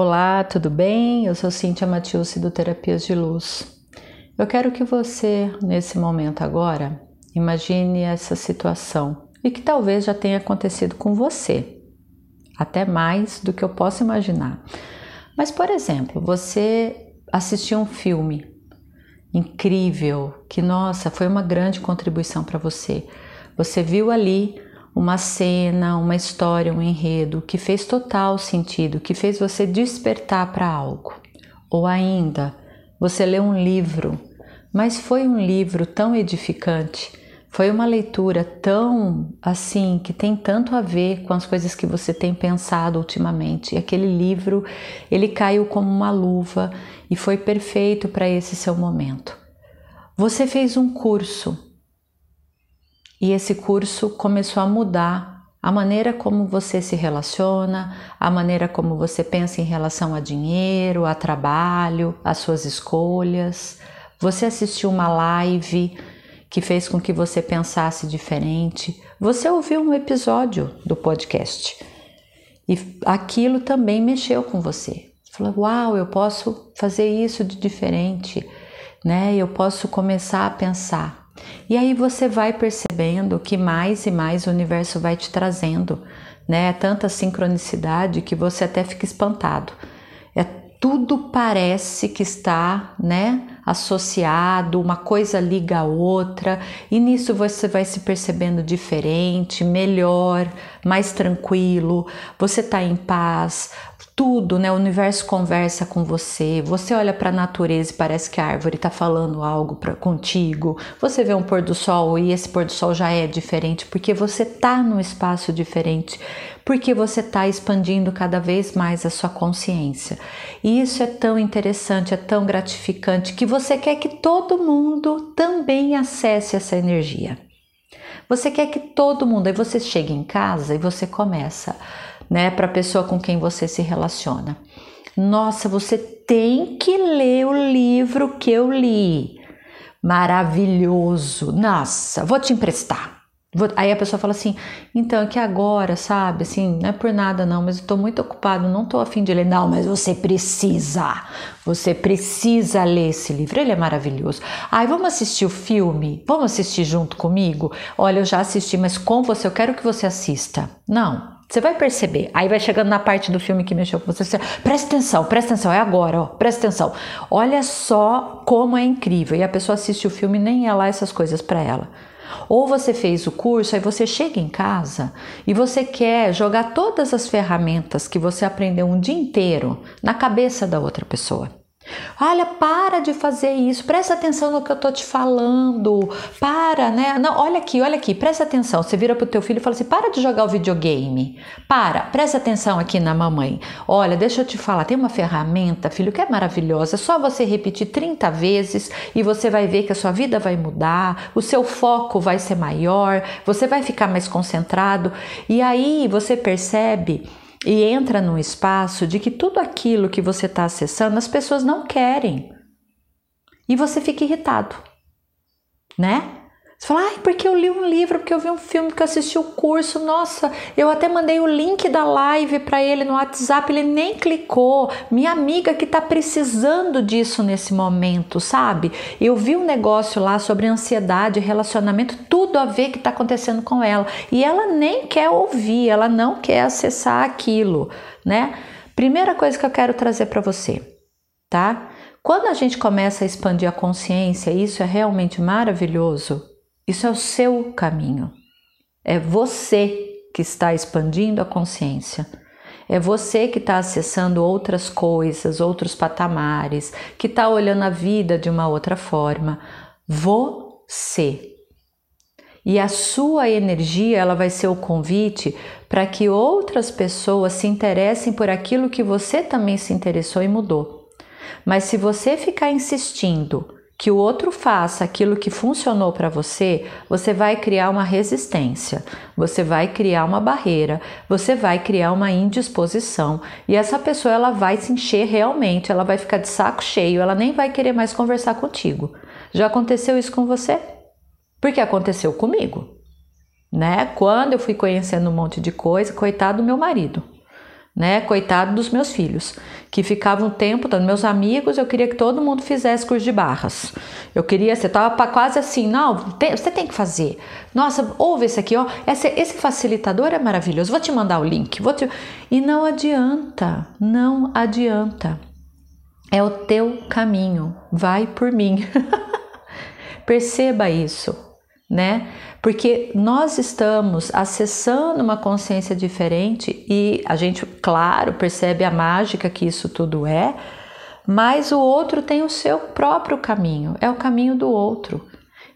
Olá, tudo bem? Eu sou Cíntia Matiusi do Terapias de Luz. Eu quero que você, nesse momento agora, imagine essa situação e que talvez já tenha acontecido com você, até mais do que eu posso imaginar. Mas, por exemplo, você assistiu um filme incrível, que nossa, foi uma grande contribuição para você. Você viu ali uma cena, uma história, um enredo que fez total sentido, que fez você despertar para algo. Ou ainda, você leu um livro, mas foi um livro tão edificante, foi uma leitura tão assim, que tem tanto a ver com as coisas que você tem pensado ultimamente. E aquele livro, ele caiu como uma luva e foi perfeito para esse seu momento. Você fez um curso e esse curso começou a mudar a maneira como você se relaciona, a maneira como você pensa em relação a dinheiro, a trabalho, as suas escolhas. Você assistiu uma live que fez com que você pensasse diferente. Você ouviu um episódio do podcast e aquilo também mexeu com você. Você falou: "Uau, eu posso fazer isso de diferente", né? Eu posso começar a pensar e aí você vai percebendo que mais e mais o universo vai te trazendo, né? É tanta sincronicidade que você até fica espantado. É tudo parece que está, né, associado, uma coisa liga a outra, e nisso você vai se percebendo diferente, melhor, mais tranquilo, você está em paz, tudo, né? O universo conversa com você. Você olha para a natureza e parece que a árvore está falando algo pra, contigo. Você vê um pôr do sol e esse pôr do sol já é diferente porque você está num espaço diferente, porque você está expandindo cada vez mais a sua consciência. E isso é tão interessante, é tão gratificante que você quer que todo mundo também acesse essa energia. Você quer que todo mundo, aí você chega em casa e você começa né, para a pessoa com quem você se relaciona. Nossa, você tem que ler o livro que eu li. Maravilhoso. Nossa, vou te emprestar. Aí a pessoa fala assim, então é que agora, sabe, assim, não é por nada não, mas eu tô muito ocupado, não tô afim de ler. Não, mas você precisa, você precisa ler esse livro, ele é maravilhoso. Ai, vamos assistir o filme? Vamos assistir junto comigo? Olha, eu já assisti, mas com você, eu quero que você assista. Não, você vai perceber. Aí vai chegando na parte do filme que mexeu com você. você presta atenção, presta atenção, é agora, ó, presta atenção. Olha só como é incrível. E a pessoa assiste o filme e nem é lá essas coisas para ela. Ou você fez o curso, aí você chega em casa e você quer jogar todas as ferramentas que você aprendeu um dia inteiro na cabeça da outra pessoa. Olha, para de fazer isso, presta atenção no que eu tô te falando. Para, né? Não, olha aqui, olha aqui, presta atenção. Você vira pro teu filho e fala assim: para de jogar o videogame. Para, presta atenção aqui na mamãe. Olha, deixa eu te falar, tem uma ferramenta, filho, que é maravilhosa. É só você repetir 30 vezes e você vai ver que a sua vida vai mudar, o seu foco vai ser maior, você vai ficar mais concentrado. E aí você percebe e entra num espaço de que tudo aquilo que você está acessando as pessoas não querem. E você fica irritado, né? Você fala, ai, porque eu li um livro, porque eu vi um filme, porque eu assisti o um curso. Nossa, eu até mandei o link da live para ele no WhatsApp, ele nem clicou. Minha amiga que tá precisando disso nesse momento, sabe? Eu vi um negócio lá sobre ansiedade, relacionamento, tudo a ver que tá acontecendo com ela. E ela nem quer ouvir, ela não quer acessar aquilo, né? Primeira coisa que eu quero trazer para você, tá? Quando a gente começa a expandir a consciência, isso é realmente maravilhoso isso é o seu caminho. É você que está expandindo a consciência. É você que está acessando outras coisas, outros patamares, que está olhando a vida de uma outra forma. Você. E a sua energia ela vai ser o convite para que outras pessoas se interessem por aquilo que você também se interessou e mudou. Mas se você ficar insistindo que o outro faça aquilo que funcionou para você, você vai criar uma resistência, você vai criar uma barreira, você vai criar uma indisposição e essa pessoa ela vai se encher realmente, ela vai ficar de saco cheio, ela nem vai querer mais conversar contigo. Já aconteceu isso com você? Porque aconteceu comigo, né? Quando eu fui conhecendo um monte de coisa, coitado do meu marido né? Coitado dos meus filhos, que ficavam um tempo, meus amigos, eu queria que todo mundo fizesse curso de barras. Eu queria, você tava quase assim, não, tem, você tem que fazer. Nossa, ouve esse aqui, ó, esse, esse facilitador é maravilhoso, vou te mandar o link. Vou te... E não adianta, não adianta. É o teu caminho, vai por mim. Perceba isso, né? Porque nós estamos acessando uma consciência diferente e a gente, claro, percebe a mágica que isso tudo é, mas o outro tem o seu próprio caminho, é o caminho do outro.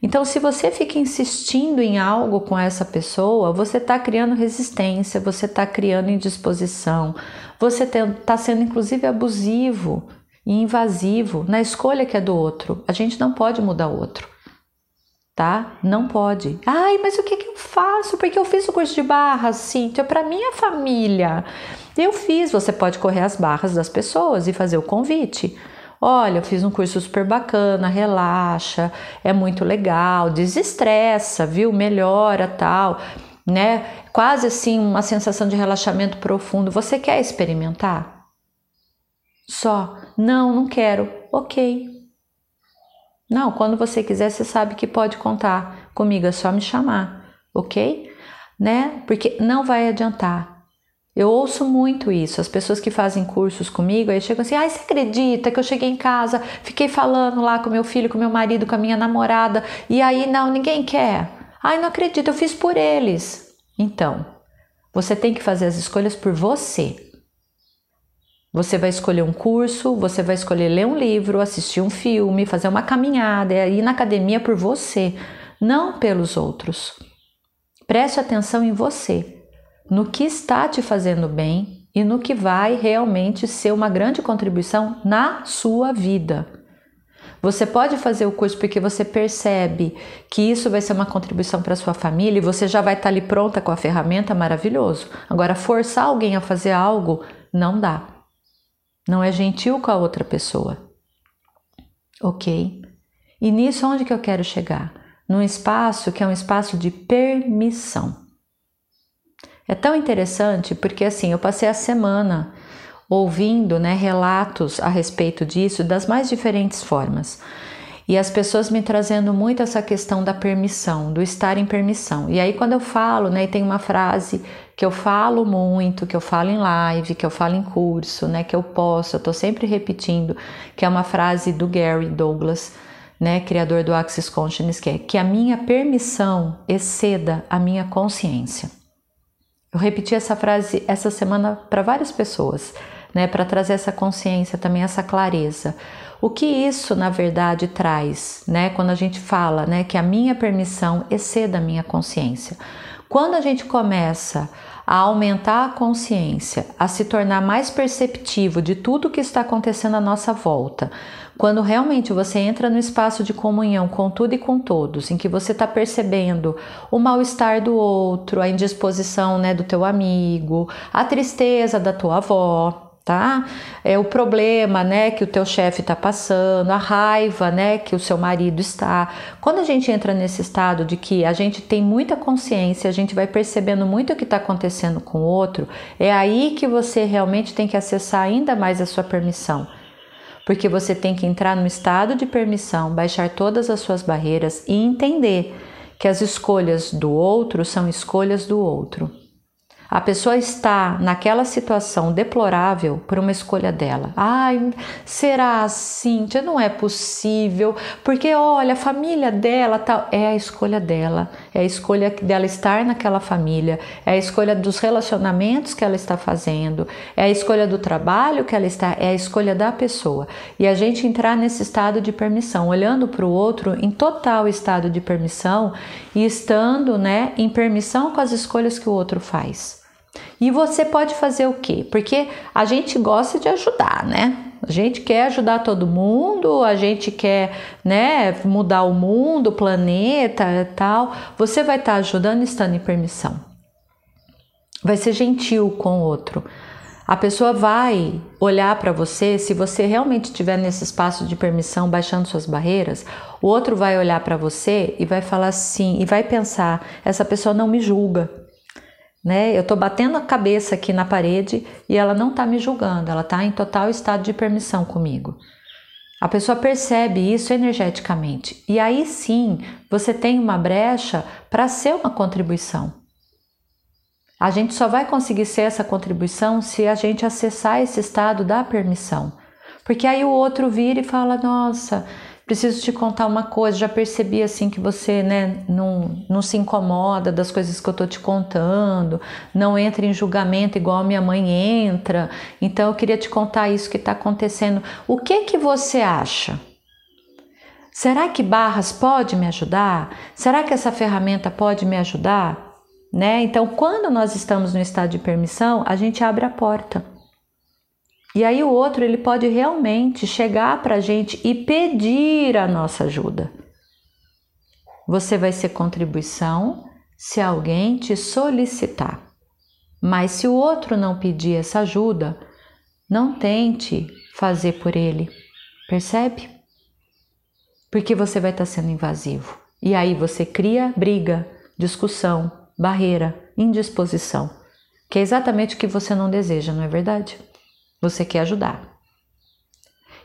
Então, se você fica insistindo em algo com essa pessoa, você está criando resistência, você está criando indisposição, você está sendo inclusive abusivo e invasivo na escolha que é do outro. A gente não pode mudar o outro tá? Não pode. Ai, mas o que, que eu faço? Porque eu fiz o curso de barras, Cíntia, para minha família. Eu fiz, você pode correr as barras das pessoas e fazer o convite. Olha, eu fiz um curso super bacana, relaxa, é muito legal, desestressa, viu? Melhora tal, né? Quase assim uma sensação de relaxamento profundo. Você quer experimentar? Só, não, não quero. Ok, não, quando você quiser, você sabe que pode contar comigo, é só me chamar, ok? Né? Porque não vai adiantar. Eu ouço muito isso, as pessoas que fazem cursos comigo, aí chegam assim: ai, você acredita que eu cheguei em casa, fiquei falando lá com meu filho, com meu marido, com a minha namorada, e aí não, ninguém quer. Ai, não acredito, eu fiz por eles. Então, você tem que fazer as escolhas por você. Você vai escolher um curso, você vai escolher ler um livro, assistir um filme, fazer uma caminhada, ir na academia por você, não pelos outros. Preste atenção em você, no que está te fazendo bem e no que vai realmente ser uma grande contribuição na sua vida. Você pode fazer o curso porque você percebe que isso vai ser uma contribuição para sua família e você já vai estar ali pronta com a ferramenta, maravilhoso. Agora, forçar alguém a fazer algo não dá não é gentil com a outra pessoa. Ok? E nisso onde que eu quero chegar? Num espaço que é um espaço de permissão. É tão interessante porque assim, eu passei a semana ouvindo né, relatos a respeito disso das mais diferentes formas. E as pessoas me trazendo muito essa questão da permissão, do estar em permissão. E aí, quando eu falo, né, tem uma frase que eu falo muito, que eu falo em live, que eu falo em curso, né, que eu posso, eu tô sempre repetindo, que é uma frase do Gary Douglas, né, criador do Access Consciousness, que é que a minha permissão exceda a minha consciência. Eu repeti essa frase essa semana para várias pessoas, né, para trazer essa consciência, também essa clareza. O que isso, na verdade, traz, né, quando a gente fala, né, que a minha permissão exceda a minha consciência? Quando a gente começa a aumentar a consciência, a se tornar mais perceptivo de tudo que está acontecendo à nossa volta, quando realmente você entra no espaço de comunhão com tudo e com todos, em que você está percebendo o mal-estar do outro, a indisposição né, do teu amigo, a tristeza da tua avó, tá? É o problema, né, que o teu chefe está passando, a raiva, né, que o seu marido está. Quando a gente entra nesse estado de que a gente tem muita consciência, a gente vai percebendo muito o que está acontecendo com o outro, é aí que você realmente tem que acessar ainda mais a sua permissão. Porque você tem que entrar no estado de permissão, baixar todas as suas barreiras e entender que as escolhas do outro são escolhas do outro. A pessoa está naquela situação deplorável por uma escolha dela. Ai, será assim? Não é possível, porque olha, a família dela tá, é a escolha dela, é a escolha dela estar naquela família, é a escolha dos relacionamentos que ela está fazendo, é a escolha do trabalho que ela está, é a escolha da pessoa. E a gente entrar nesse estado de permissão, olhando para o outro em total estado de permissão e estando, né, em permissão com as escolhas que o outro faz. E você pode fazer o quê? Porque a gente gosta de ajudar, né? A gente quer ajudar todo mundo, a gente quer, né, mudar o mundo, o planeta e tal. Você vai estar ajudando estando em permissão. Vai ser gentil com o outro. A pessoa vai olhar para você, se você realmente estiver nesse espaço de permissão, baixando suas barreiras, o outro vai olhar para você e vai falar assim, e vai pensar: essa pessoa não me julga né? Eu tô batendo a cabeça aqui na parede e ela não tá me julgando, ela tá em total estado de permissão comigo. A pessoa percebe isso energeticamente e aí sim você tem uma brecha para ser uma contribuição. A gente só vai conseguir ser essa contribuição se a gente acessar esse estado da permissão. Porque aí o outro vira e fala: Nossa, preciso te contar uma coisa. Já percebi assim que você né, não, não se incomoda das coisas que eu tô te contando, não entra em julgamento igual a minha mãe entra. Então eu queria te contar isso que está acontecendo. O que que você acha? Será que Barras pode me ajudar? Será que essa ferramenta pode me ajudar? né? Então, quando nós estamos no estado de permissão, a gente abre a porta. E aí o outro ele pode realmente chegar para a gente e pedir a nossa ajuda. Você vai ser contribuição se alguém te solicitar. Mas se o outro não pedir essa ajuda, não tente fazer por ele. Percebe? Porque você vai estar sendo invasivo. E aí você cria briga, discussão, barreira, indisposição, que é exatamente o que você não deseja, não é verdade? Você quer ajudar.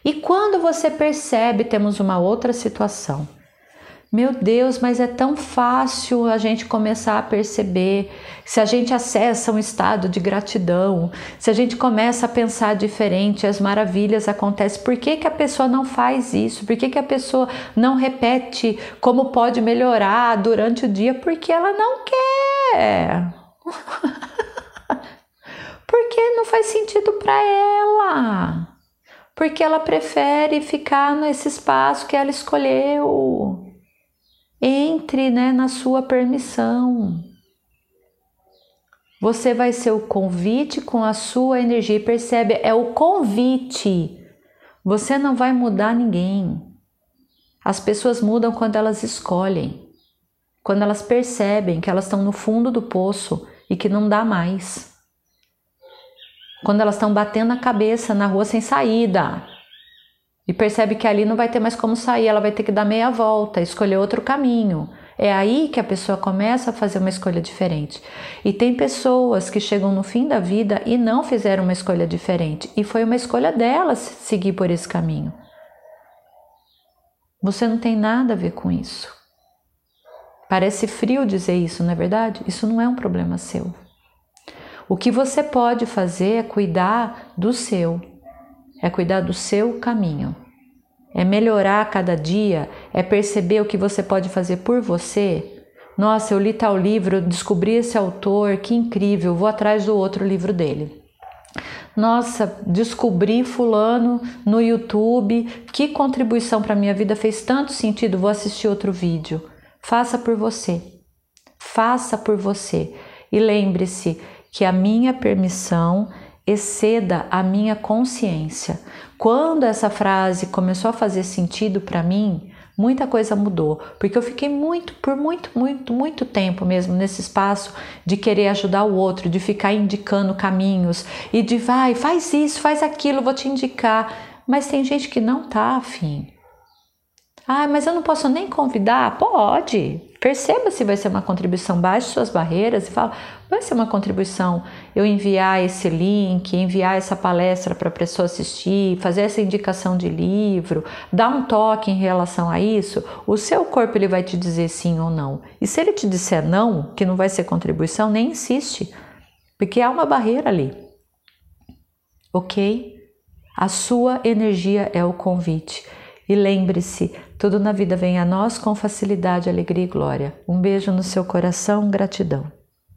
E quando você percebe, temos uma outra situação. Meu Deus, mas é tão fácil a gente começar a perceber. Se a gente acessa um estado de gratidão, se a gente começa a pensar diferente, as maravilhas acontecem. Por que, que a pessoa não faz isso? Por que, que a pessoa não repete como pode melhorar durante o dia? Porque ela não quer. Porque não faz sentido para ela. Porque ela prefere ficar nesse espaço que ela escolheu. Entre né, na sua permissão. Você vai ser o convite com a sua energia. Percebe? É o convite. Você não vai mudar ninguém. As pessoas mudam quando elas escolhem, quando elas percebem que elas estão no fundo do poço e que não dá mais. Quando elas estão batendo a cabeça na rua sem saída e percebe que ali não vai ter mais como sair, ela vai ter que dar meia volta, escolher outro caminho. É aí que a pessoa começa a fazer uma escolha diferente. E tem pessoas que chegam no fim da vida e não fizeram uma escolha diferente, e foi uma escolha delas seguir por esse caminho. Você não tem nada a ver com isso. Parece frio dizer isso, não é verdade? Isso não é um problema seu. O que você pode fazer é cuidar do seu, é cuidar do seu caminho. É melhorar cada dia, é perceber o que você pode fazer por você. Nossa, eu li tal livro, descobri esse autor, que incrível, vou atrás do outro livro dele. Nossa, descobri fulano no YouTube, que contribuição para minha vida fez tanto sentido, vou assistir outro vídeo. Faça por você. Faça por você. E lembre-se que a minha permissão exceda a minha consciência. Quando essa frase começou a fazer sentido para mim, muita coisa mudou, porque eu fiquei muito, por muito, muito, muito tempo mesmo nesse espaço de querer ajudar o outro, de ficar indicando caminhos e de vai, faz isso, faz aquilo, vou te indicar. Mas tem gente que não tá afim. Ah, mas eu não posso nem convidar? Pode. Perceba se vai ser uma contribuição, baixe suas barreiras e fala, vai ser uma contribuição eu enviar esse link, enviar essa palestra para a pessoa assistir, fazer essa indicação de livro, dar um toque em relação a isso, o seu corpo ele vai te dizer sim ou não. E se ele te disser não, que não vai ser contribuição, nem insiste, porque há uma barreira ali. Ok? A sua energia é o convite. E lembre-se, tudo na vida vem a nós com facilidade, alegria e glória. Um beijo no seu coração, gratidão.